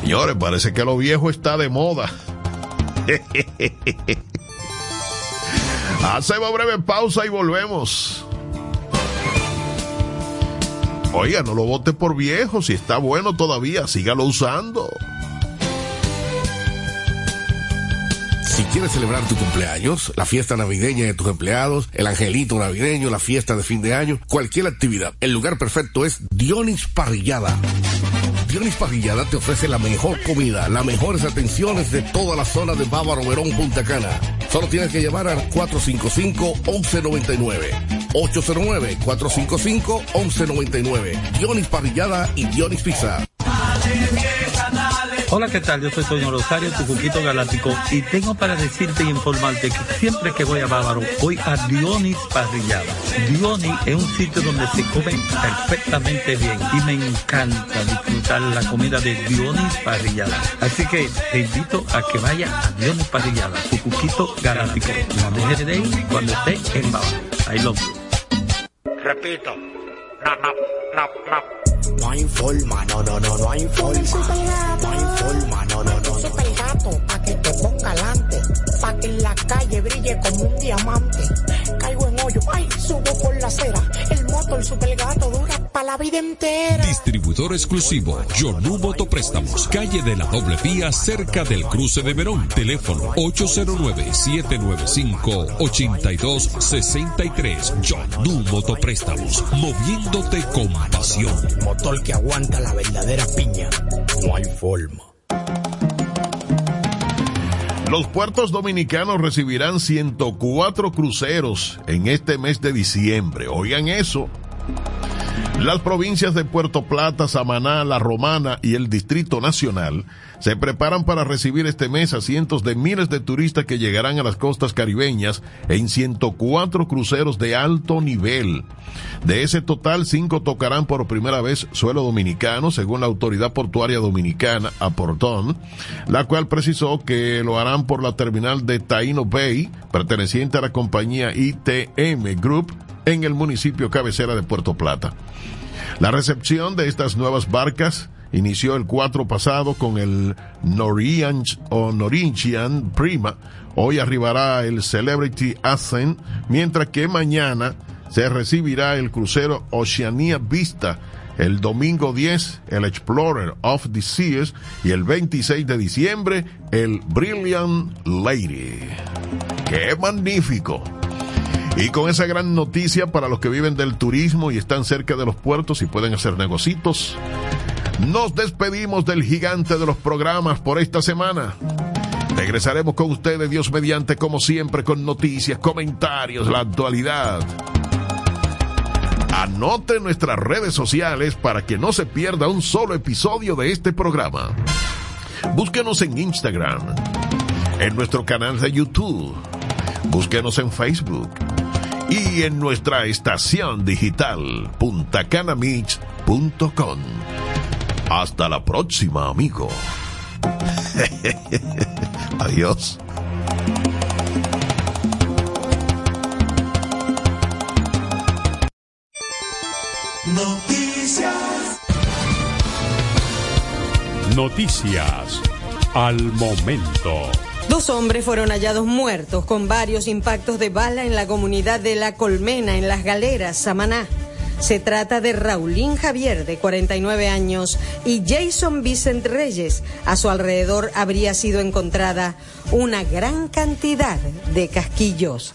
Señores, parece que lo viejo está de moda. Hacemos breve pausa y volvemos. Oiga, no lo vote por viejo, si está bueno todavía, sígalo usando. Quieres celebrar tu cumpleaños, la fiesta navideña de tus empleados, el angelito navideño, la fiesta de fin de año, cualquier actividad, el lugar perfecto es Dionis Parrillada. Dionis Parrillada te ofrece la mejor comida, las mejores atenciones de toda la zona de Bávaro Verón, Punta Cana. Solo tienes que llamar al 455-1199. 809-455-1199. Dionis Parrillada y Dionis Pizza. Hola, ¿qué tal? Yo soy Toño Rosario, tu juguito galáctico, y tengo para decirte y informarte que siempre que voy a Bávaro, voy a Dionis Parrillada. Dionis es un sitio donde se come perfectamente bien y me encanta disfrutar la comida de Dionis Parrillada. Así que te invito a que vaya a Dionis Parrillada, tu juguito galáctico. No dejes de ir cuando esté en Bávaro. I love you. Repito. No, no, no, no. No hay forma, no, no, no, no hay forma. No hay forma, no, no, no. Super gato, pa' que te ponga alante. Pa' que en la calle brille como un diamante. Caigo en hoyo, ay, subo por la acera. El moto, el super gato dura pa' la vida entera. Distribuidor exclusivo, Yonu Motopréstamos, calle de la doble vía, cerca del cruce de Verón. Teléfono 809-795-8263. Yonu Motopréstamos, moviéndote con pasión. Motor que aguanta la verdadera piña. No hay forma. Los puertos dominicanos recibirán 104 cruceros en este mes de diciembre. Oigan eso. Las provincias de Puerto Plata, Samaná, La Romana y el Distrito Nacional se preparan para recibir este mes a cientos de miles de turistas que llegarán a las costas caribeñas en 104 cruceros de alto nivel. De ese total, cinco tocarán por primera vez suelo dominicano, según la Autoridad Portuaria Dominicana, Aportón, la cual precisó que lo harán por la terminal de Taino Bay, perteneciente a la compañía ITM Group, en el municipio cabecera de Puerto Plata. La recepción de estas nuevas barcas inició el 4 pasado con el o Norinchian Prima. Hoy arribará el Celebrity Ascent, mientras que mañana se recibirá el crucero Oceania Vista. El domingo 10, el Explorer of the Seas y el 26 de diciembre, el Brilliant Lady. ¡Qué magnífico! Y con esa gran noticia para los que viven del turismo y están cerca de los puertos y pueden hacer negocitos, nos despedimos del gigante de los programas por esta semana. Regresaremos con ustedes, Dios mediante, como siempre, con noticias, comentarios, la actualidad. Anote nuestras redes sociales para que no se pierda un solo episodio de este programa. Búsquenos en Instagram, en nuestro canal de YouTube, búsquenos en Facebook y en nuestra estación digital puntacanamix.com. Hasta la próxima, amigo. Adiós. Noticias. Noticias al momento. Dos hombres fueron hallados muertos con varios impactos de bala en la comunidad de La Colmena, en Las Galeras, Samaná. Se trata de Raulín Javier, de 49 años, y Jason Vicent Reyes. A su alrededor habría sido encontrada una gran cantidad de casquillos.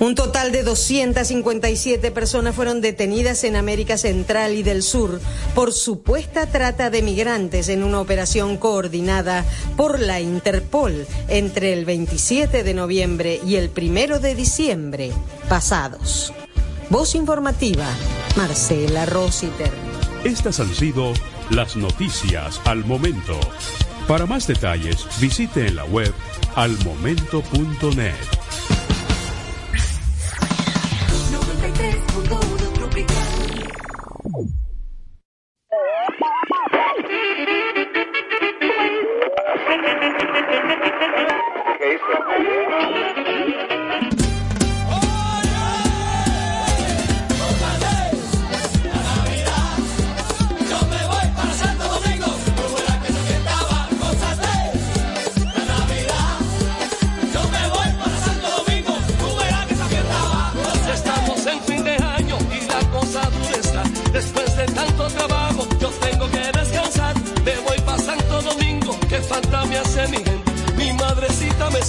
Un total de 257 personas fueron detenidas en América Central y del Sur por supuesta trata de migrantes en una operación coordinada por la Interpol entre el 27 de noviembre y el 1 de diciembre pasados. Voz informativa, Marcela Rositer. Estas han sido las noticias al momento. Para más detalles, visite en la web almomento.net. Thank you.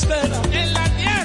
Rotos, descalzo y Perú.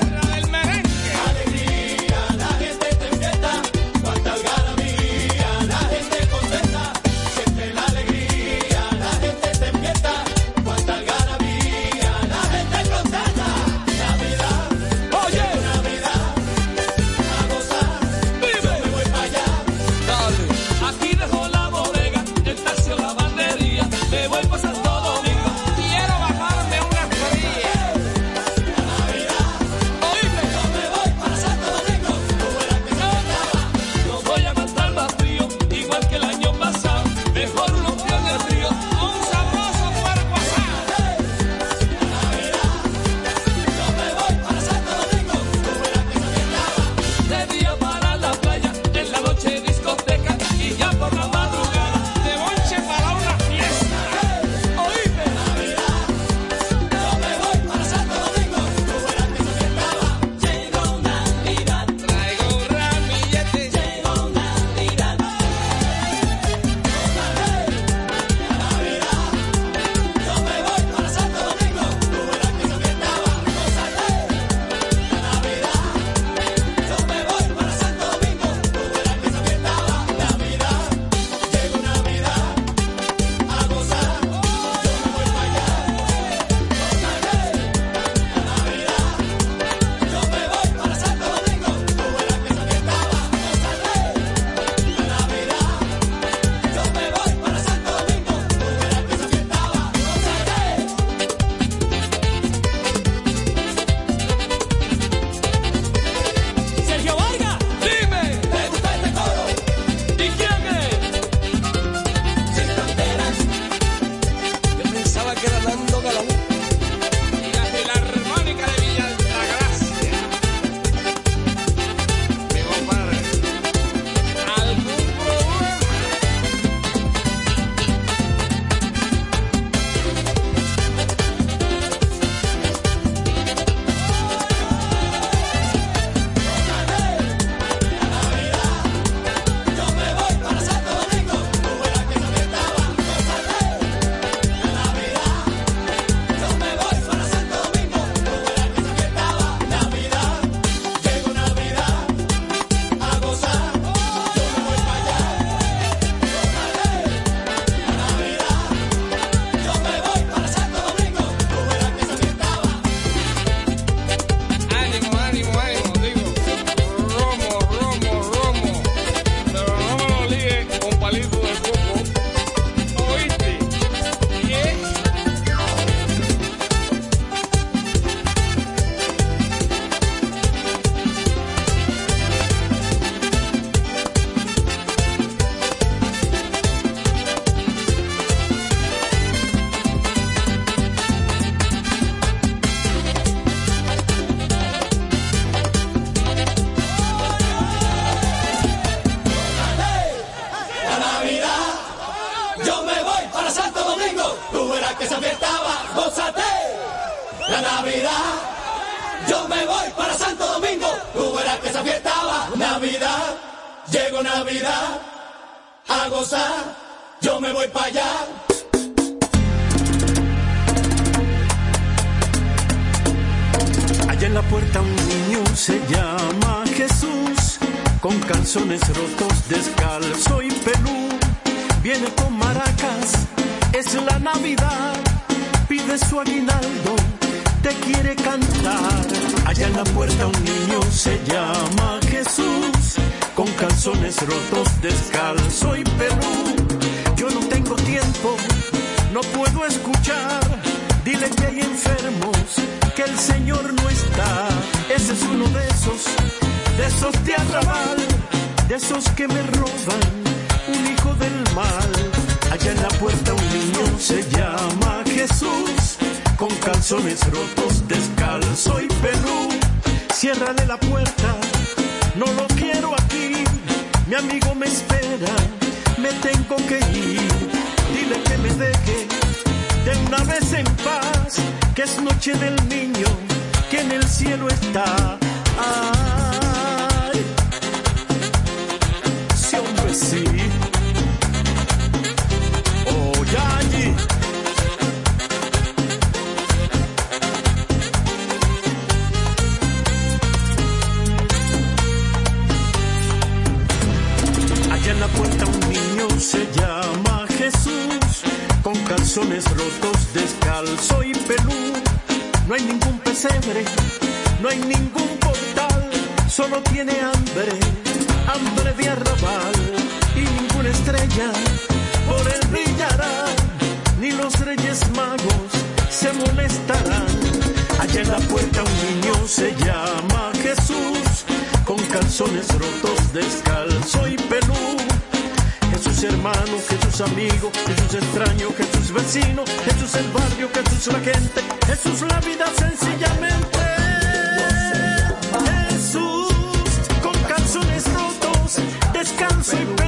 Roban, un hijo del mal. Allá en la puerta un niño se llama Jesús, con calzones rotos, descalzo y pelú. Ciérrale la puerta, no lo quiero aquí, mi amigo me espera, me tengo que ir. Dile que me deje de una vez en paz, que es noche del niño, que en el cielo está. Ay, rotos, descalzo y pelú. No hay ningún pesebre, no hay ningún portal, solo tiene hambre, hambre de arrabal. Y ninguna estrella por él brillará, ni los reyes magos se molestarán. Allá en la puerta un niño se llama Jesús, con calzones rotos, descalzo y pelú. Jesús hermano, Jesús amigo, Jesús extraño, Jesús vecino, Jesús el barrio, Jesús la gente, Jesús la vida sencillamente. Jesús con calzones rotos, descalzo y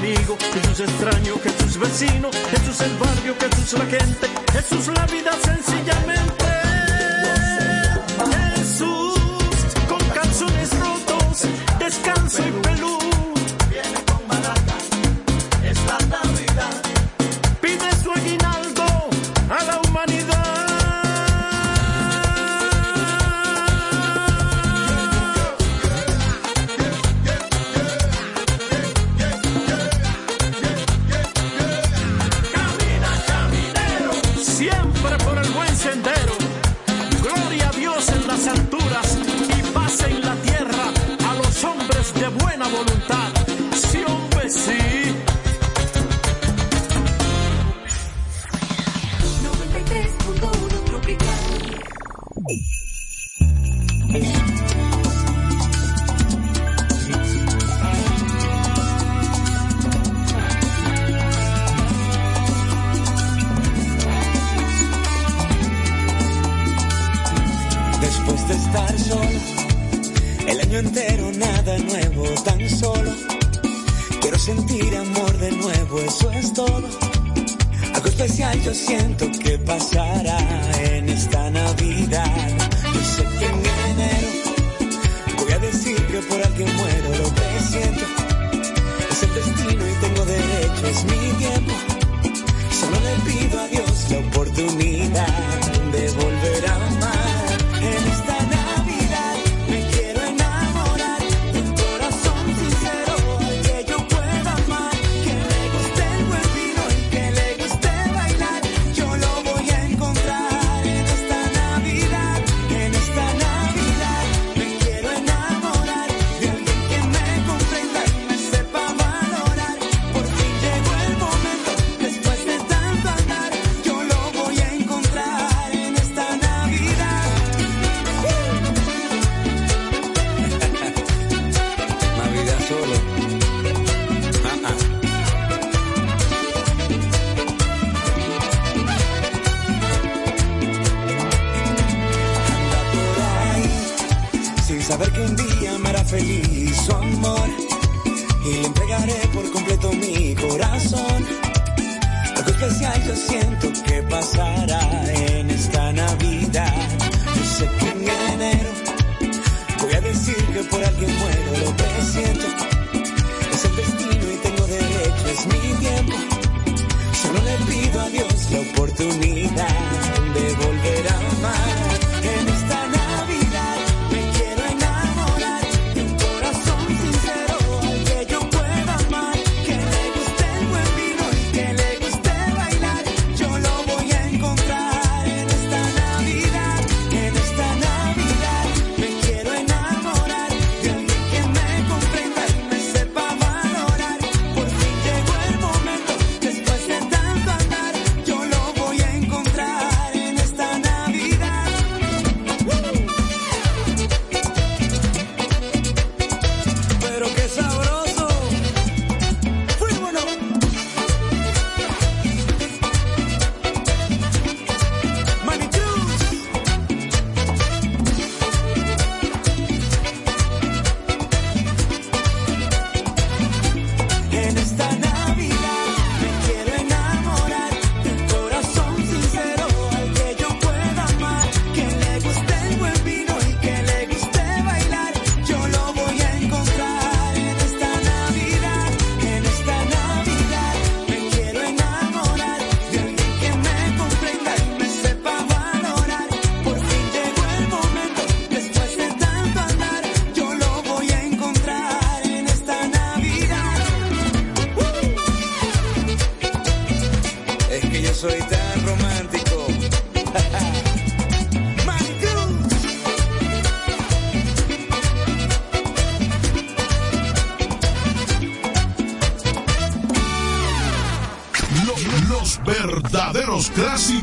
amigo, Jesús extraño, Jesús vecino, Jesús el barrio, Jesús la gente, Dios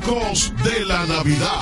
de la Navidad.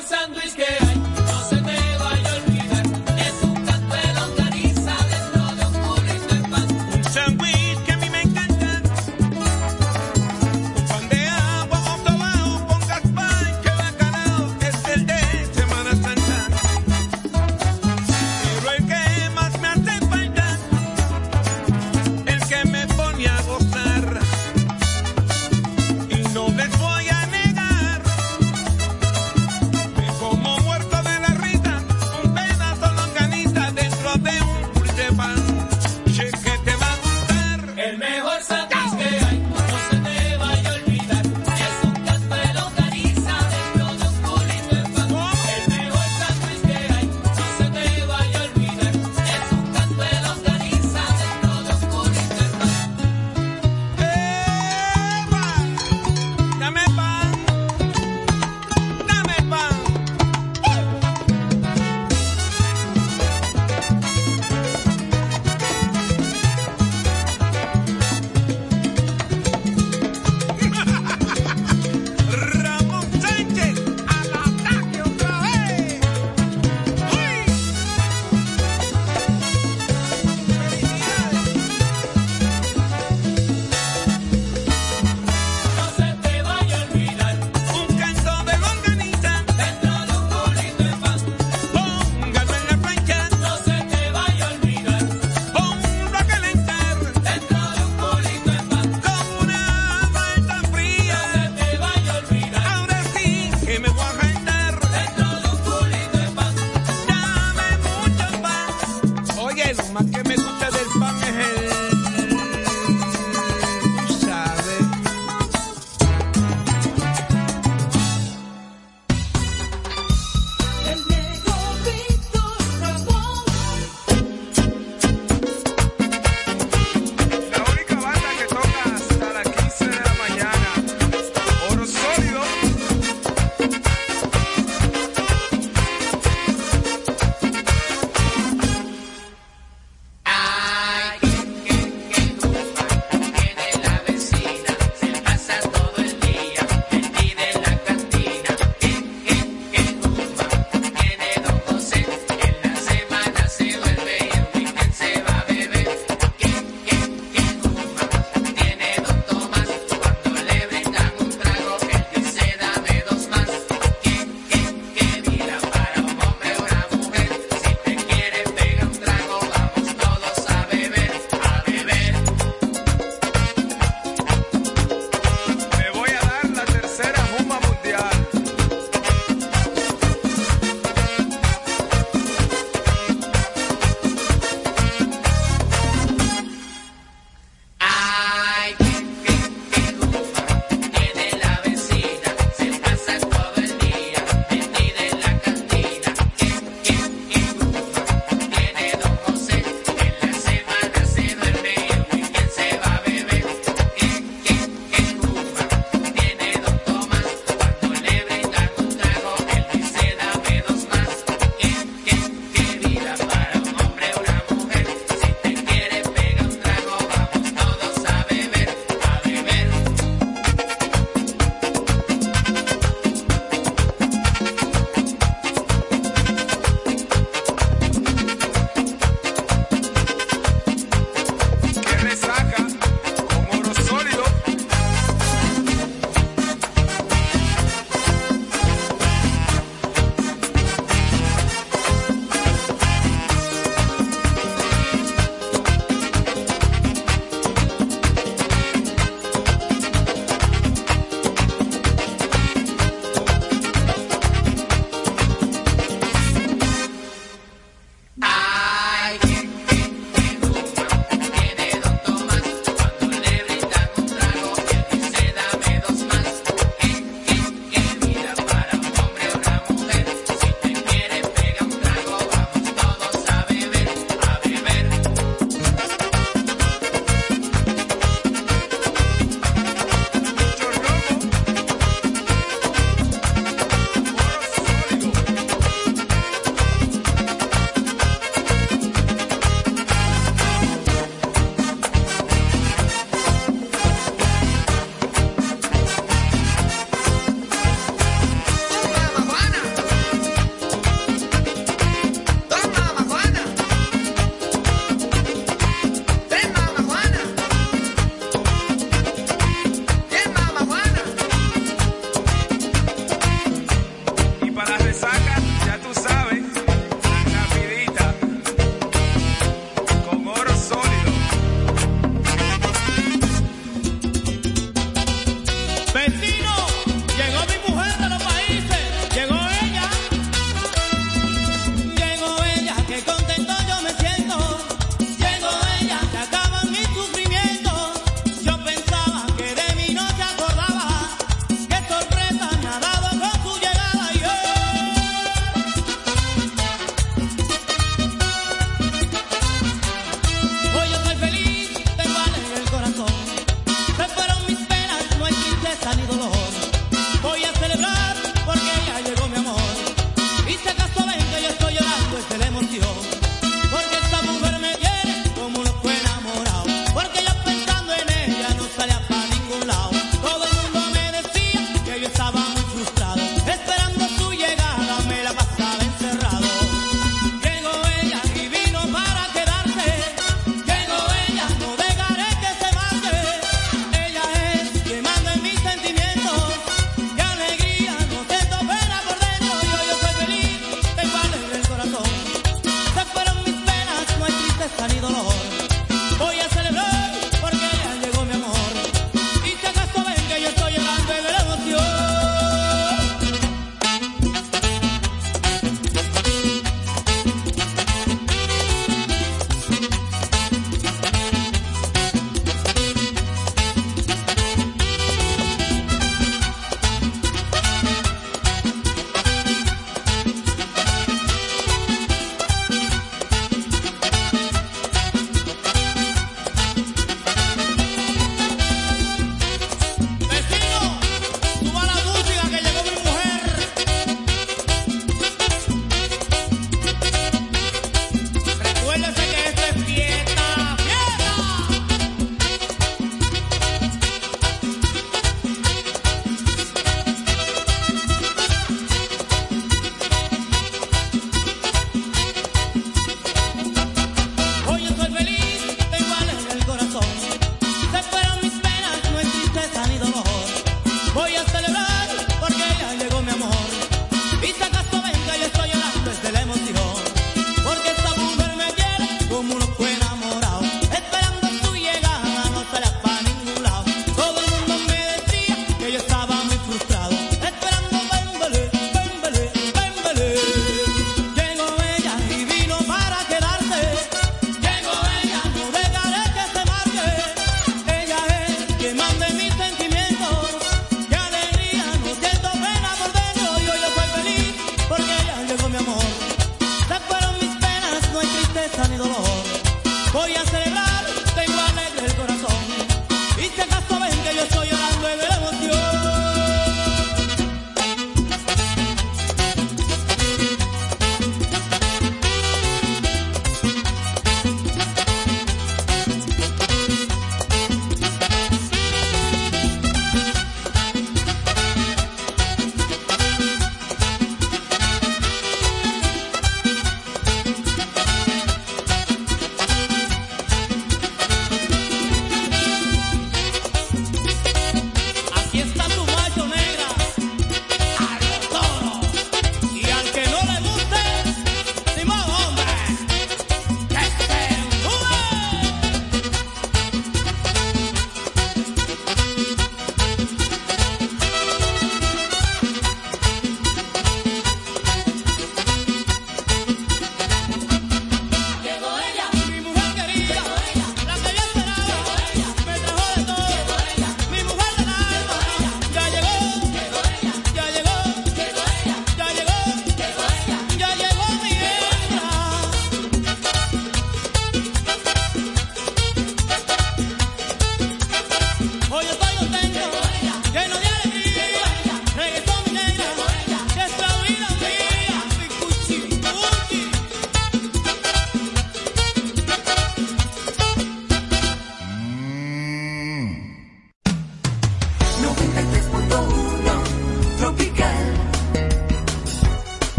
alzando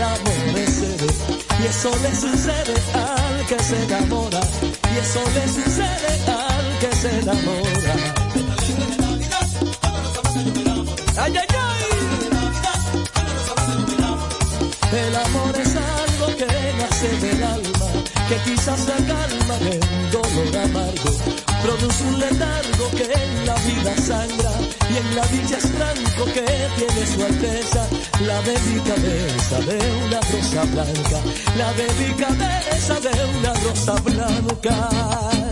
el amor. Y eso le sucede al que se enamora. Y eso le sucede al que se enamora. Ay, ay, ay. El amor es algo que nace del alma, que quizás la calma del dolor amargo produce un letargo que en la vida sangra y en la dicha es franco que tiene su alteza la delicadeza de una rosa blanca, la delicadeza de una rosa blanca.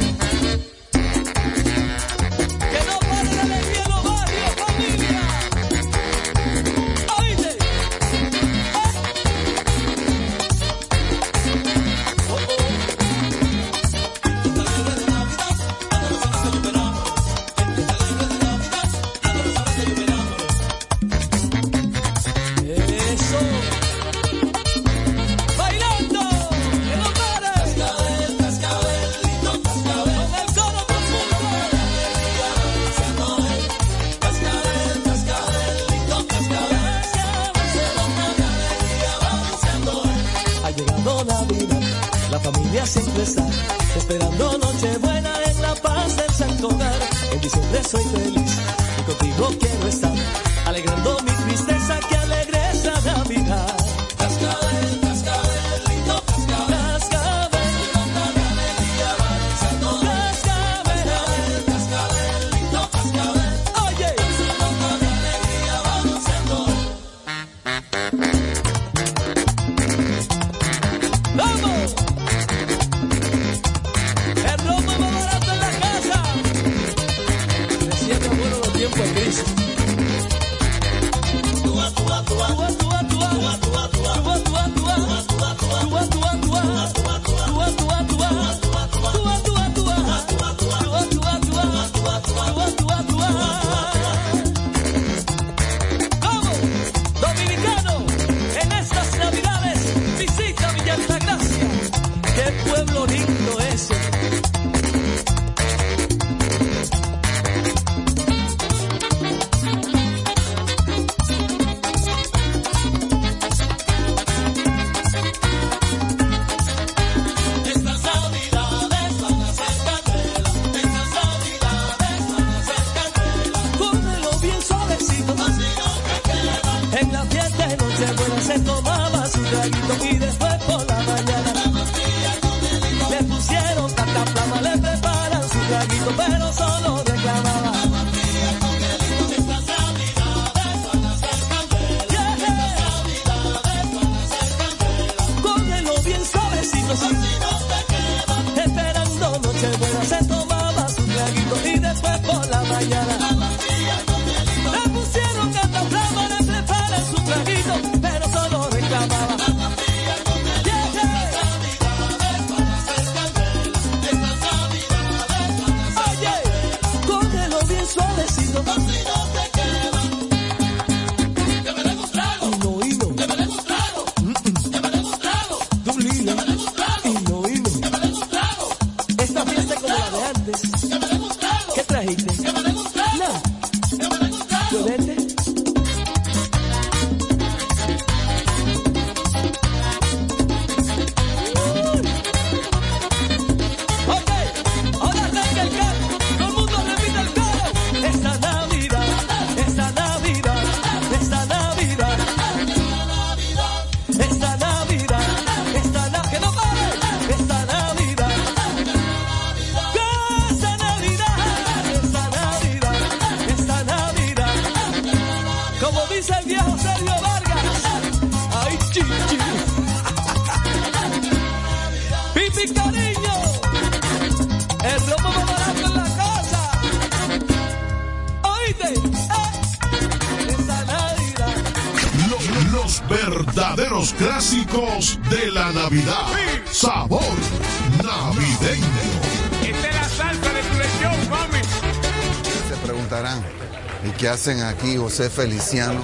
que hacen aquí José Feliciano,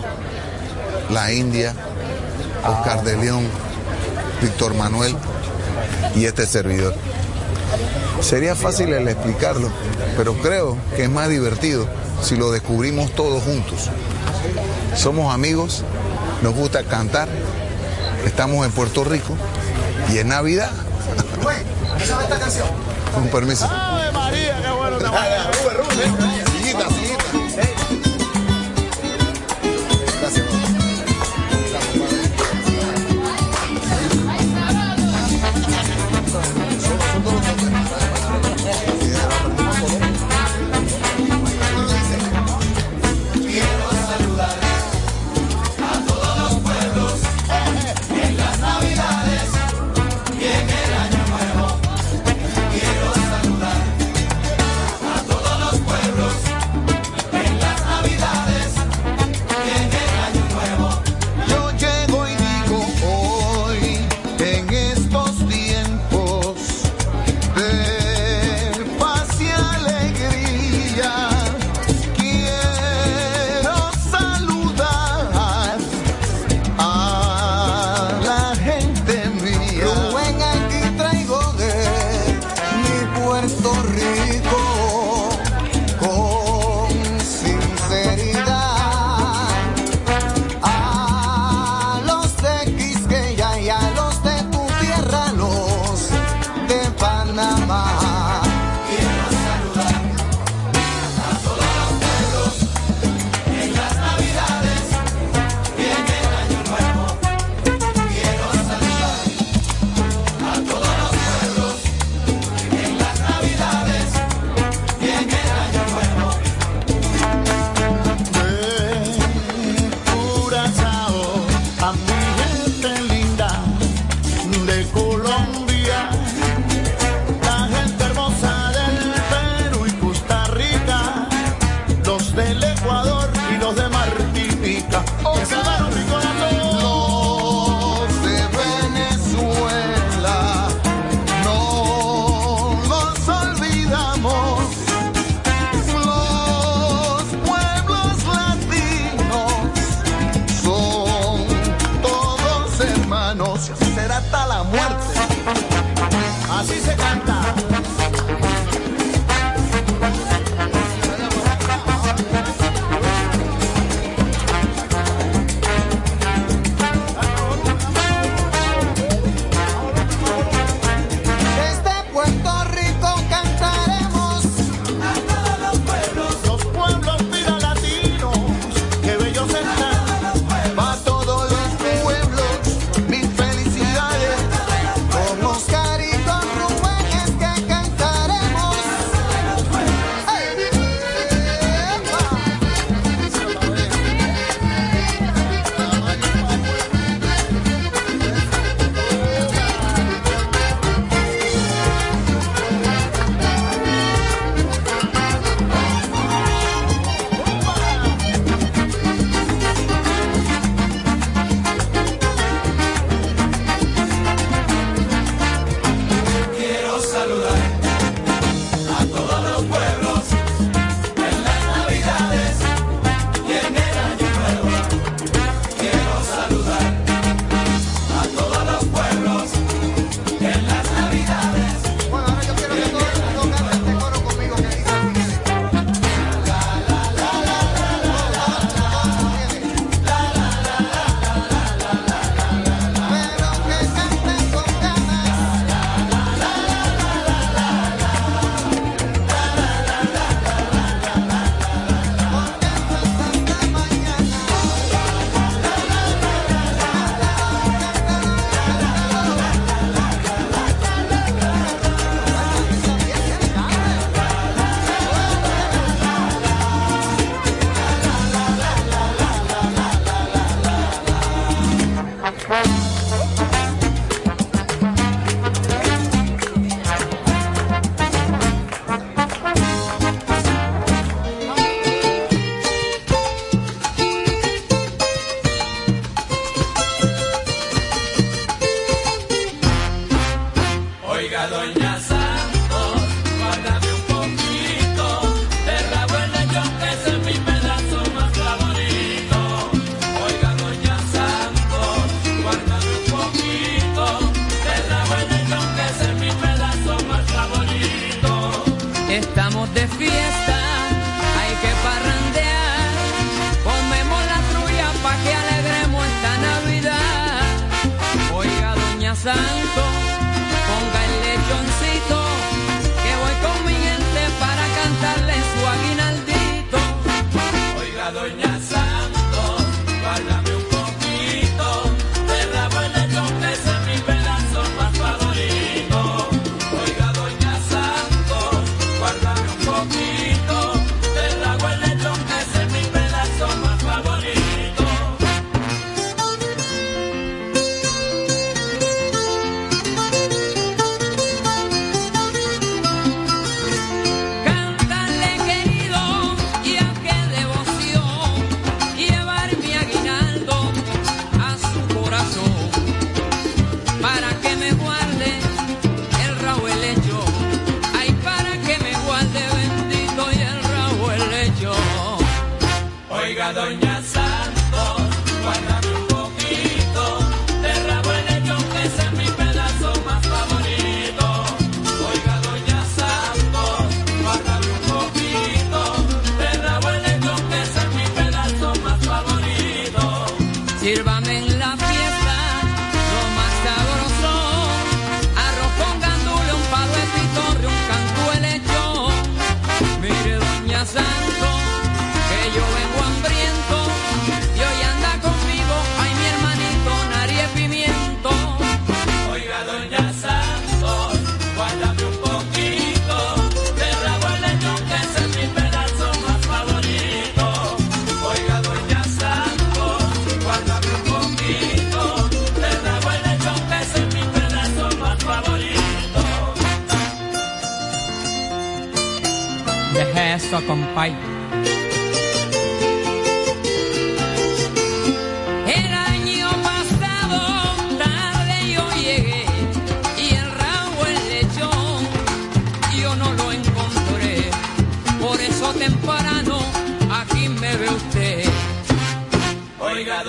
la India, Oscar de León, Víctor Manuel y este servidor. Sería fácil el explicarlo, pero creo que es más divertido si lo descubrimos todos juntos. Somos amigos, nos gusta cantar, estamos en Puerto Rico y es Navidad. Con permiso.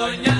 soñar.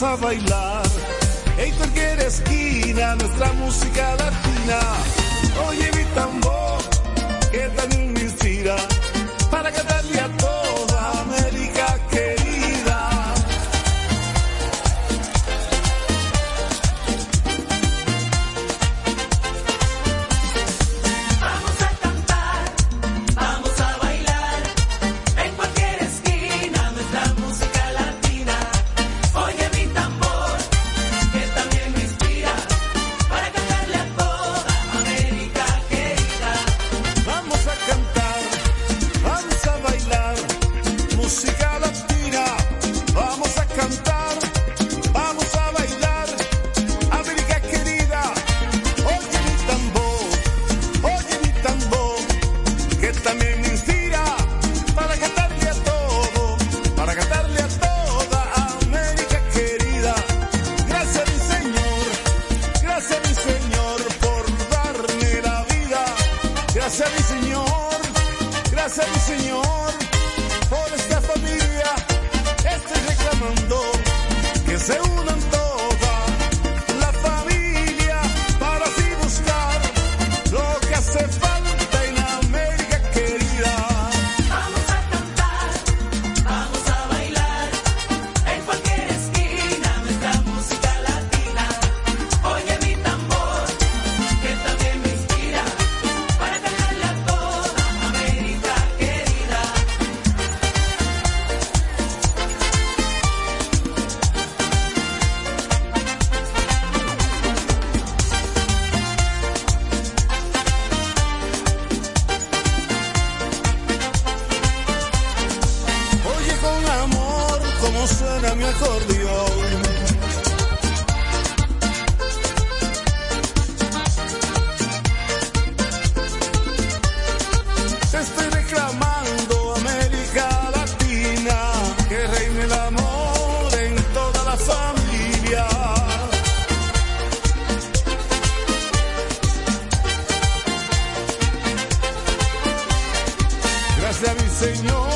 a bailar. En cualquier esquina nuestra música latina. mi Señor.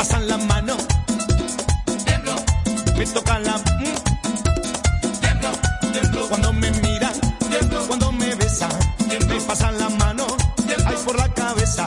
pasan la mano. Me tocan la. Mm. Cuando me miran. Cuando me besan. Me pasan la mano. Ay, por la cabeza.